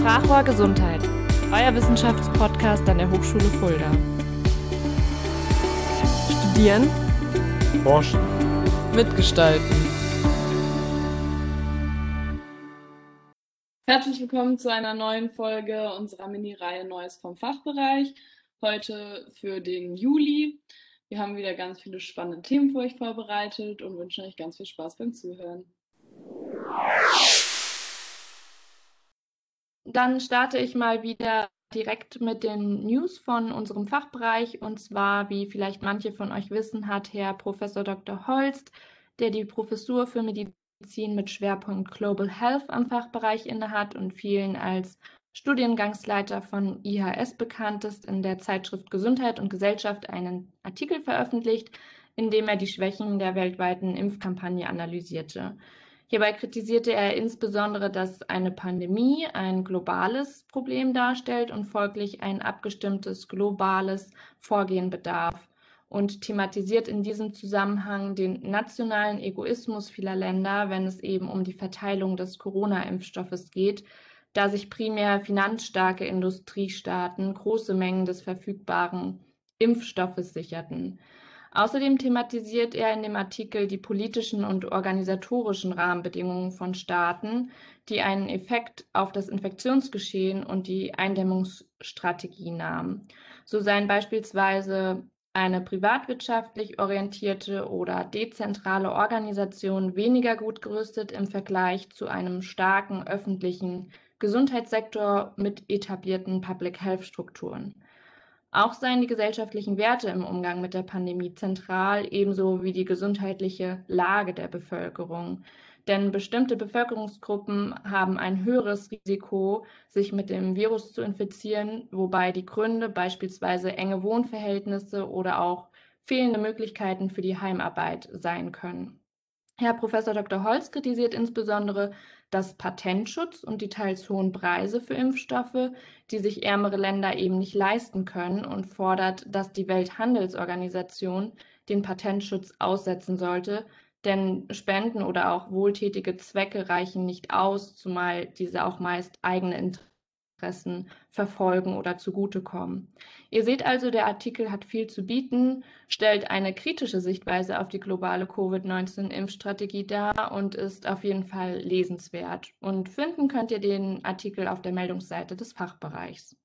Sprachrohr Gesundheit, euer Wissenschaftspodcast an der Hochschule Fulda. Studieren, Forschen, mitgestalten. Herzlich willkommen zu einer neuen Folge unserer Mini-Reihe Neues vom Fachbereich. Heute für den Juli. Wir haben wieder ganz viele spannende Themen für euch vorbereitet und wünschen euch ganz viel Spaß beim Zuhören. Dann starte ich mal wieder direkt mit den News von unserem Fachbereich. Und zwar, wie vielleicht manche von euch wissen, hat Herr Professor Dr. Holst, der die Professur für Medizin mit Schwerpunkt Global Health am Fachbereich innehat und vielen als Studiengangsleiter von IHS bekannt ist, in der Zeitschrift Gesundheit und Gesellschaft einen Artikel veröffentlicht, in dem er die Schwächen der weltweiten Impfkampagne analysierte. Hierbei kritisierte er insbesondere, dass eine Pandemie ein globales Problem darstellt und folglich ein abgestimmtes globales Vorgehen bedarf und thematisiert in diesem Zusammenhang den nationalen Egoismus vieler Länder, wenn es eben um die Verteilung des Corona-Impfstoffes geht, da sich primär finanzstarke Industriestaaten große Mengen des verfügbaren Impfstoffes sicherten. Außerdem thematisiert er in dem Artikel die politischen und organisatorischen Rahmenbedingungen von Staaten, die einen Effekt auf das Infektionsgeschehen und die Eindämmungsstrategie nahmen. So seien beispielsweise eine privatwirtschaftlich orientierte oder dezentrale Organisation weniger gut gerüstet im Vergleich zu einem starken öffentlichen Gesundheitssektor mit etablierten Public Health Strukturen. Auch seien die gesellschaftlichen Werte im Umgang mit der Pandemie zentral, ebenso wie die gesundheitliche Lage der Bevölkerung. Denn bestimmte Bevölkerungsgruppen haben ein höheres Risiko, sich mit dem Virus zu infizieren, wobei die Gründe beispielsweise enge Wohnverhältnisse oder auch fehlende Möglichkeiten für die Heimarbeit sein können. Herr Professor Dr. Holz kritisiert insbesondere dass Patentschutz und die teils hohen Preise für Impfstoffe, die sich ärmere Länder eben nicht leisten können und fordert, dass die Welthandelsorganisation den Patentschutz aussetzen sollte, denn Spenden oder auch wohltätige Zwecke reichen nicht aus, zumal diese auch meist eigene Interessen Interessen verfolgen oder zugutekommen. Ihr seht also, der Artikel hat viel zu bieten, stellt eine kritische Sichtweise auf die globale Covid-19-Impfstrategie dar und ist auf jeden Fall lesenswert. Und finden könnt ihr den Artikel auf der Meldungsseite des Fachbereichs.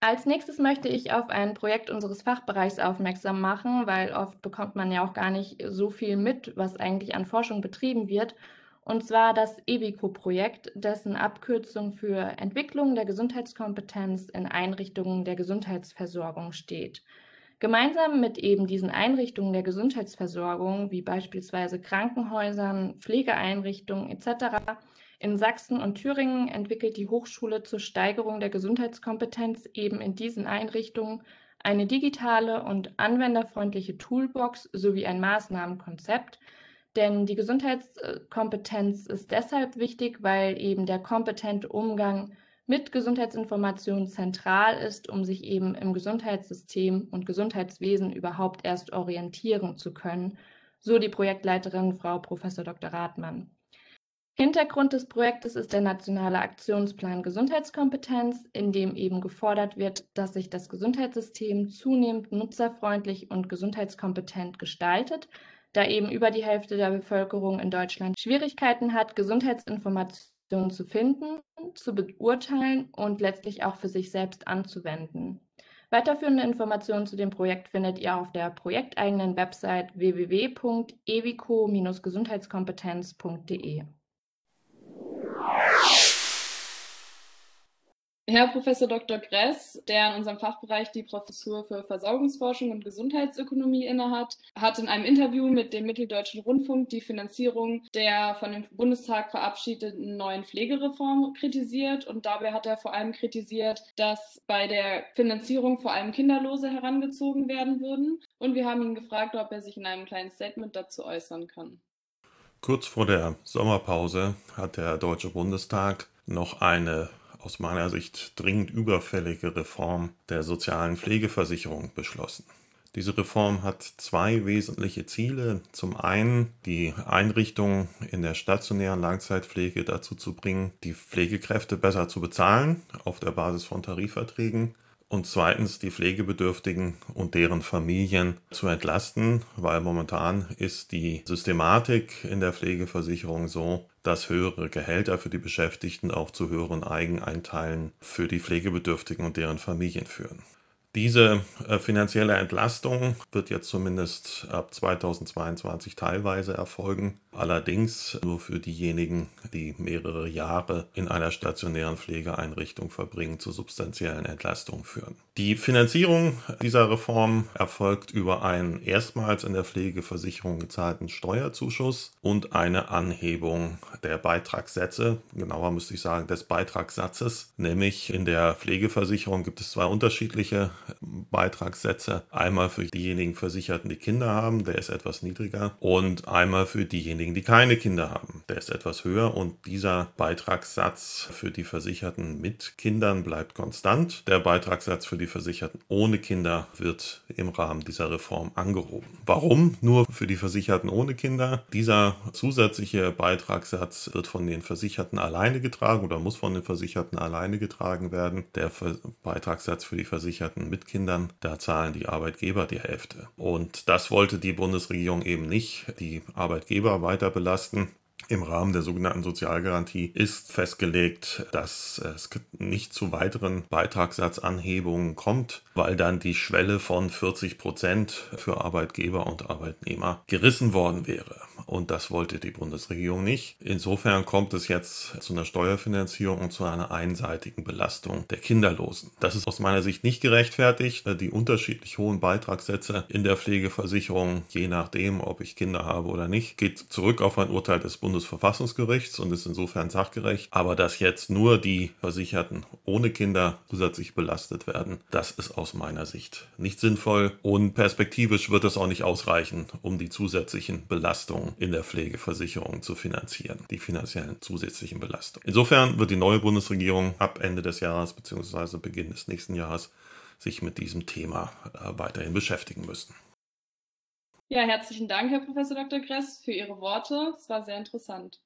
Als nächstes möchte ich auf ein Projekt unseres Fachbereichs aufmerksam machen, weil oft bekommt man ja auch gar nicht so viel mit, was eigentlich an Forschung betrieben wird und zwar das EBICO-Projekt, dessen Abkürzung für Entwicklung der Gesundheitskompetenz in Einrichtungen der Gesundheitsversorgung steht. Gemeinsam mit eben diesen Einrichtungen der Gesundheitsversorgung, wie beispielsweise Krankenhäusern, Pflegeeinrichtungen etc., in Sachsen und Thüringen entwickelt die Hochschule zur Steigerung der Gesundheitskompetenz eben in diesen Einrichtungen eine digitale und anwenderfreundliche Toolbox sowie ein Maßnahmenkonzept, denn die Gesundheitskompetenz ist deshalb wichtig, weil eben der kompetente Umgang mit Gesundheitsinformationen zentral ist, um sich eben im Gesundheitssystem und Gesundheitswesen überhaupt erst orientieren zu können, so die Projektleiterin Frau Prof. Dr. Rathmann. Hintergrund des Projektes ist der nationale Aktionsplan Gesundheitskompetenz, in dem eben gefordert wird, dass sich das Gesundheitssystem zunehmend nutzerfreundlich und gesundheitskompetent gestaltet, da eben über die Hälfte der Bevölkerung in Deutschland Schwierigkeiten hat, Gesundheitsinformationen zu finden, zu beurteilen und letztlich auch für sich selbst anzuwenden. Weiterführende Informationen zu dem Projekt findet ihr auf der projekteigenen Website www.evico-gesundheitskompetenz.de. Herr Professor Dr. Gress, der in unserem Fachbereich die Professur für Versorgungsforschung und Gesundheitsökonomie innehat, hat in einem Interview mit dem Mitteldeutschen Rundfunk die Finanzierung der von dem Bundestag verabschiedeten neuen Pflegereform kritisiert. Und dabei hat er vor allem kritisiert, dass bei der Finanzierung vor allem Kinderlose herangezogen werden würden. Und wir haben ihn gefragt, ob er sich in einem kleinen Statement dazu äußern kann. Kurz vor der Sommerpause hat der Deutsche Bundestag noch eine aus meiner Sicht dringend überfällige Reform der sozialen Pflegeversicherung beschlossen. Diese Reform hat zwei wesentliche Ziele. Zum einen die Einrichtung in der stationären Langzeitpflege dazu zu bringen, die Pflegekräfte besser zu bezahlen auf der Basis von Tarifverträgen und zweitens die Pflegebedürftigen und deren Familien zu entlasten, weil momentan ist die Systematik in der Pflegeversicherung so, dass höhere Gehälter für die Beschäftigten auch zu höheren Eigeneinteilen für die Pflegebedürftigen und deren Familien führen. Diese äh, finanzielle Entlastung wird jetzt zumindest ab 2022 teilweise erfolgen, allerdings nur für diejenigen, die mehrere Jahre in einer stationären Pflegeeinrichtung verbringen, zu substanziellen Entlastungen führen. Die Finanzierung dieser Reform erfolgt über einen erstmals in der Pflegeversicherung gezahlten Steuerzuschuss und eine Anhebung der Beitragssätze, genauer müsste ich sagen des Beitragssatzes, nämlich in der Pflegeversicherung gibt es zwei unterschiedliche Beitragssätze. Einmal für diejenigen Versicherten, die Kinder haben, der ist etwas niedriger und einmal für diejenigen, die keine Kinder haben, der ist etwas höher und dieser Beitragssatz für die Versicherten mit Kindern bleibt konstant. Der Beitragssatz für die Versicherten ohne Kinder wird im Rahmen dieser Reform angehoben. Warum nur für die Versicherten ohne Kinder? Dieser zusätzliche Beitragssatz wird von den Versicherten alleine getragen oder muss von den Versicherten alleine getragen werden. Der Beitragssatz für die Versicherten mit Kindern, da zahlen die Arbeitgeber die Hälfte. Und das wollte die Bundesregierung eben nicht, die Arbeitgeber weiter belasten. Im Rahmen der sogenannten Sozialgarantie ist festgelegt, dass es nicht zu weiteren Beitragssatzanhebungen kommt, weil dann die Schwelle von 40 Prozent für Arbeitgeber und Arbeitnehmer gerissen worden wäre. Und das wollte die Bundesregierung nicht. Insofern kommt es jetzt zu einer Steuerfinanzierung und zu einer einseitigen Belastung der Kinderlosen. Das ist aus meiner Sicht nicht gerechtfertigt. Die unterschiedlich hohen Beitragssätze in der Pflegeversicherung, je nachdem, ob ich Kinder habe oder nicht, geht zurück auf ein Urteil des Bundes Bundesverfassungsgerichts und ist insofern sachgerecht. Aber dass jetzt nur die Versicherten ohne Kinder zusätzlich belastet werden, das ist aus meiner Sicht nicht sinnvoll und perspektivisch wird es auch nicht ausreichen, um die zusätzlichen Belastungen in der Pflegeversicherung zu finanzieren, die finanziellen zusätzlichen Belastungen. Insofern wird die neue Bundesregierung ab Ende des Jahres bzw. Beginn des nächsten Jahres sich mit diesem Thema äh, weiterhin beschäftigen müssen. Ja, herzlichen Dank, Herr Professor Dr. Gress, für Ihre Worte. Es war sehr interessant.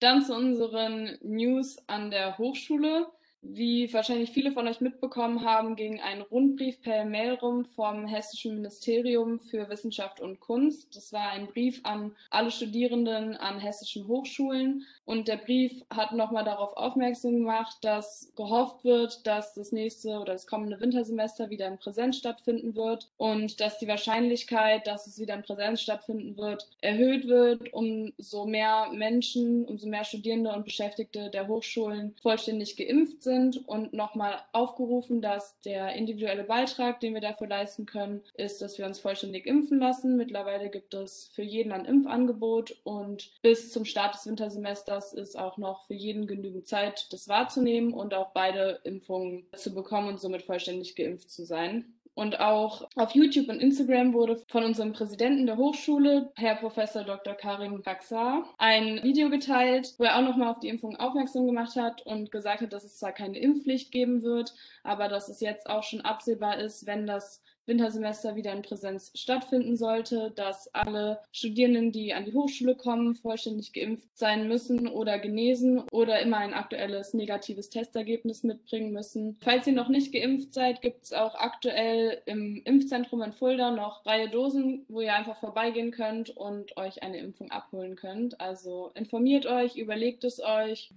Dann zu unseren News an der Hochschule. Wie wahrscheinlich viele von euch mitbekommen haben, ging ein Rundbrief per Mail rum vom Hessischen Ministerium für Wissenschaft und Kunst. Das war ein Brief an alle Studierenden an hessischen Hochschulen. Und der Brief hat nochmal darauf aufmerksam gemacht, dass gehofft wird, dass das nächste oder das kommende Wintersemester wieder in Präsenz stattfinden wird und dass die Wahrscheinlichkeit, dass es wieder in Präsenz stattfinden wird, erhöht wird, umso mehr Menschen, umso mehr Studierende und Beschäftigte der Hochschulen vollständig geimpft sind sind und nochmal aufgerufen, dass der individuelle Beitrag, den wir dafür leisten können, ist, dass wir uns vollständig impfen lassen. Mittlerweile gibt es für jeden ein Impfangebot und bis zum Start des Wintersemesters ist auch noch für jeden genügend Zeit, das wahrzunehmen und auch beide Impfungen zu bekommen und somit vollständig geimpft zu sein. Und auch auf YouTube und Instagram wurde von unserem Präsidenten der Hochschule, Herr Professor Dr. Karim Baksar, ein Video geteilt, wo er auch nochmal auf die Impfung aufmerksam gemacht hat und gesagt hat, dass es zwar keine Impfpflicht geben wird, aber dass es jetzt auch schon absehbar ist, wenn das Wintersemester wieder in Präsenz stattfinden sollte, dass alle Studierenden, die an die Hochschule kommen, vollständig geimpft sein müssen oder genesen oder immer ein aktuelles negatives Testergebnis mitbringen müssen. Falls ihr noch nicht geimpft seid, gibt es auch aktuell im Impfzentrum in Fulda noch freie Dosen, wo ihr einfach vorbeigehen könnt und euch eine Impfung abholen könnt. Also informiert euch, überlegt es euch.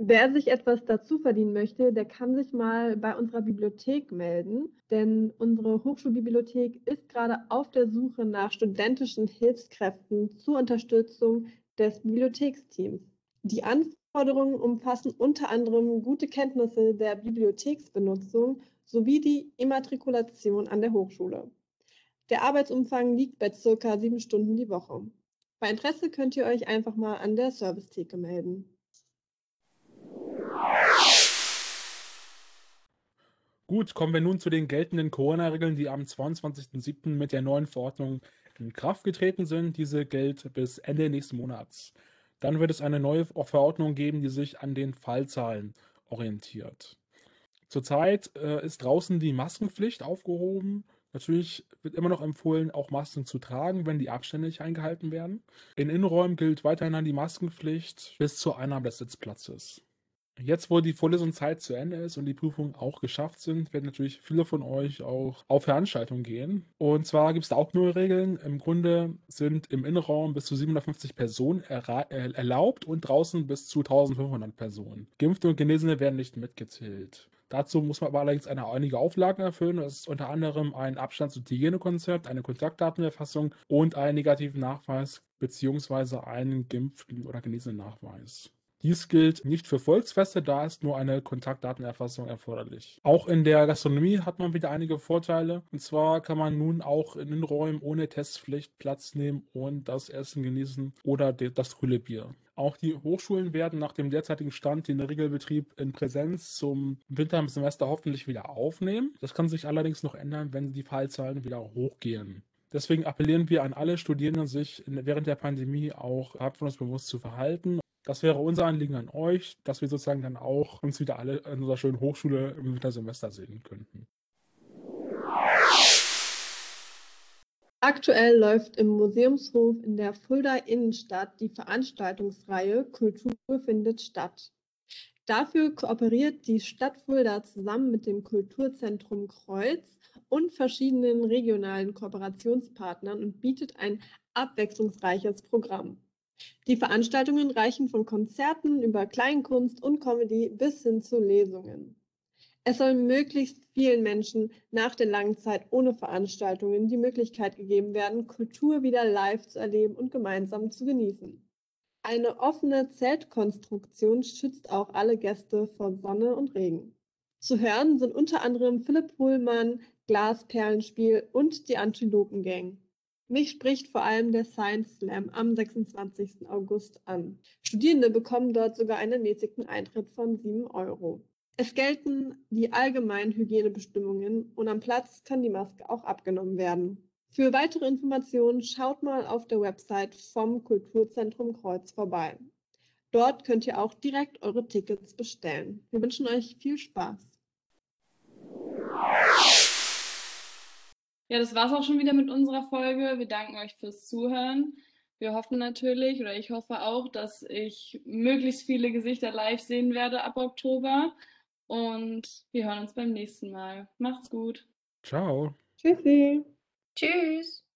Wer sich etwas dazu verdienen möchte, der kann sich mal bei unserer Bibliothek melden, denn unsere Hochschulbibliothek ist gerade auf der Suche nach studentischen Hilfskräften zur Unterstützung des Bibliotheksteams. Die Anforderungen umfassen unter anderem gute Kenntnisse der Bibliotheksbenutzung sowie die Immatrikulation an der Hochschule. Der Arbeitsumfang liegt bei circa sieben Stunden die Woche. Bei Interesse könnt ihr euch einfach mal an der Servicetheke melden. Gut, kommen wir nun zu den geltenden Corona-Regeln, die am 22.07. mit der neuen Verordnung in Kraft getreten sind. Diese gilt bis Ende nächsten Monats. Dann wird es eine neue Verordnung geben, die sich an den Fallzahlen orientiert. Zurzeit äh, ist draußen die Maskenpflicht aufgehoben. Natürlich wird immer noch empfohlen, auch Masken zu tragen, wenn die Abstände nicht eingehalten werden. In Innenräumen gilt weiterhin die Maskenpflicht bis zur Einnahme des Sitzplatzes. Jetzt, wo die Vorlesungszeit zu Ende ist und die Prüfungen auch geschafft sind, werden natürlich viele von euch auch auf Veranstaltungen gehen. Und zwar gibt es da auch neue Regeln. Im Grunde sind im Innenraum bis zu 750 Personen erlaubt und draußen bis zu 1500 Personen. Geimpfte und Genesene werden nicht mitgezählt. Dazu muss man aber allerdings eine, einige Auflagen erfüllen. Das ist unter anderem ein Abstands- und Hygienekonzept, eine Kontaktdatenerfassung und einen negativen Nachweis beziehungsweise einen geimpften oder genesenen Nachweis. Dies gilt nicht für Volksfeste, da ist nur eine Kontaktdatenerfassung erforderlich. Auch in der Gastronomie hat man wieder einige Vorteile. Und zwar kann man nun auch in den Räumen ohne Testpflicht Platz nehmen und das Essen genießen oder das grüne Bier. Auch die Hochschulen werden nach dem derzeitigen Stand den Regelbetrieb in Präsenz zum Wintersemester hoffentlich wieder aufnehmen. Das kann sich allerdings noch ändern, wenn die Fallzahlen wieder hochgehen. Deswegen appellieren wir an alle Studierenden, sich während der Pandemie auch verantwortungsbewusst zu verhalten das wäre unser Anliegen an euch, dass wir sozusagen dann auch uns wieder alle in unserer schönen Hochschule im Wintersemester sehen könnten. Aktuell läuft im Museumshof in der Fulda Innenstadt die Veranstaltungsreihe Kultur findet statt. Dafür kooperiert die Stadt Fulda zusammen mit dem Kulturzentrum Kreuz und verschiedenen regionalen Kooperationspartnern und bietet ein abwechslungsreiches Programm. Die Veranstaltungen reichen von Konzerten über Kleinkunst und Comedy bis hin zu Lesungen. Es soll möglichst vielen Menschen nach der langen Zeit ohne Veranstaltungen die Möglichkeit gegeben werden, Kultur wieder live zu erleben und gemeinsam zu genießen. Eine offene Zeltkonstruktion schützt auch alle Gäste vor Sonne und Regen. Zu hören sind unter anderem Philipp Pohlmann, Glasperlenspiel und die Antilopengang. Mich spricht vor allem der Science Slam am 26. August an. Studierende bekommen dort sogar einen ermäßigten Eintritt von 7 Euro. Es gelten die allgemeinen Hygienebestimmungen und am Platz kann die Maske auch abgenommen werden. Für weitere Informationen schaut mal auf der Website vom Kulturzentrum Kreuz vorbei. Dort könnt ihr auch direkt eure Tickets bestellen. Wir wünschen euch viel Spaß. Ja, das war's auch schon wieder mit unserer Folge. Wir danken euch fürs Zuhören. Wir hoffen natürlich, oder ich hoffe auch, dass ich möglichst viele Gesichter live sehen werde ab Oktober. Und wir hören uns beim nächsten Mal. Macht's gut. Ciao. Tschüssi. Tschüss.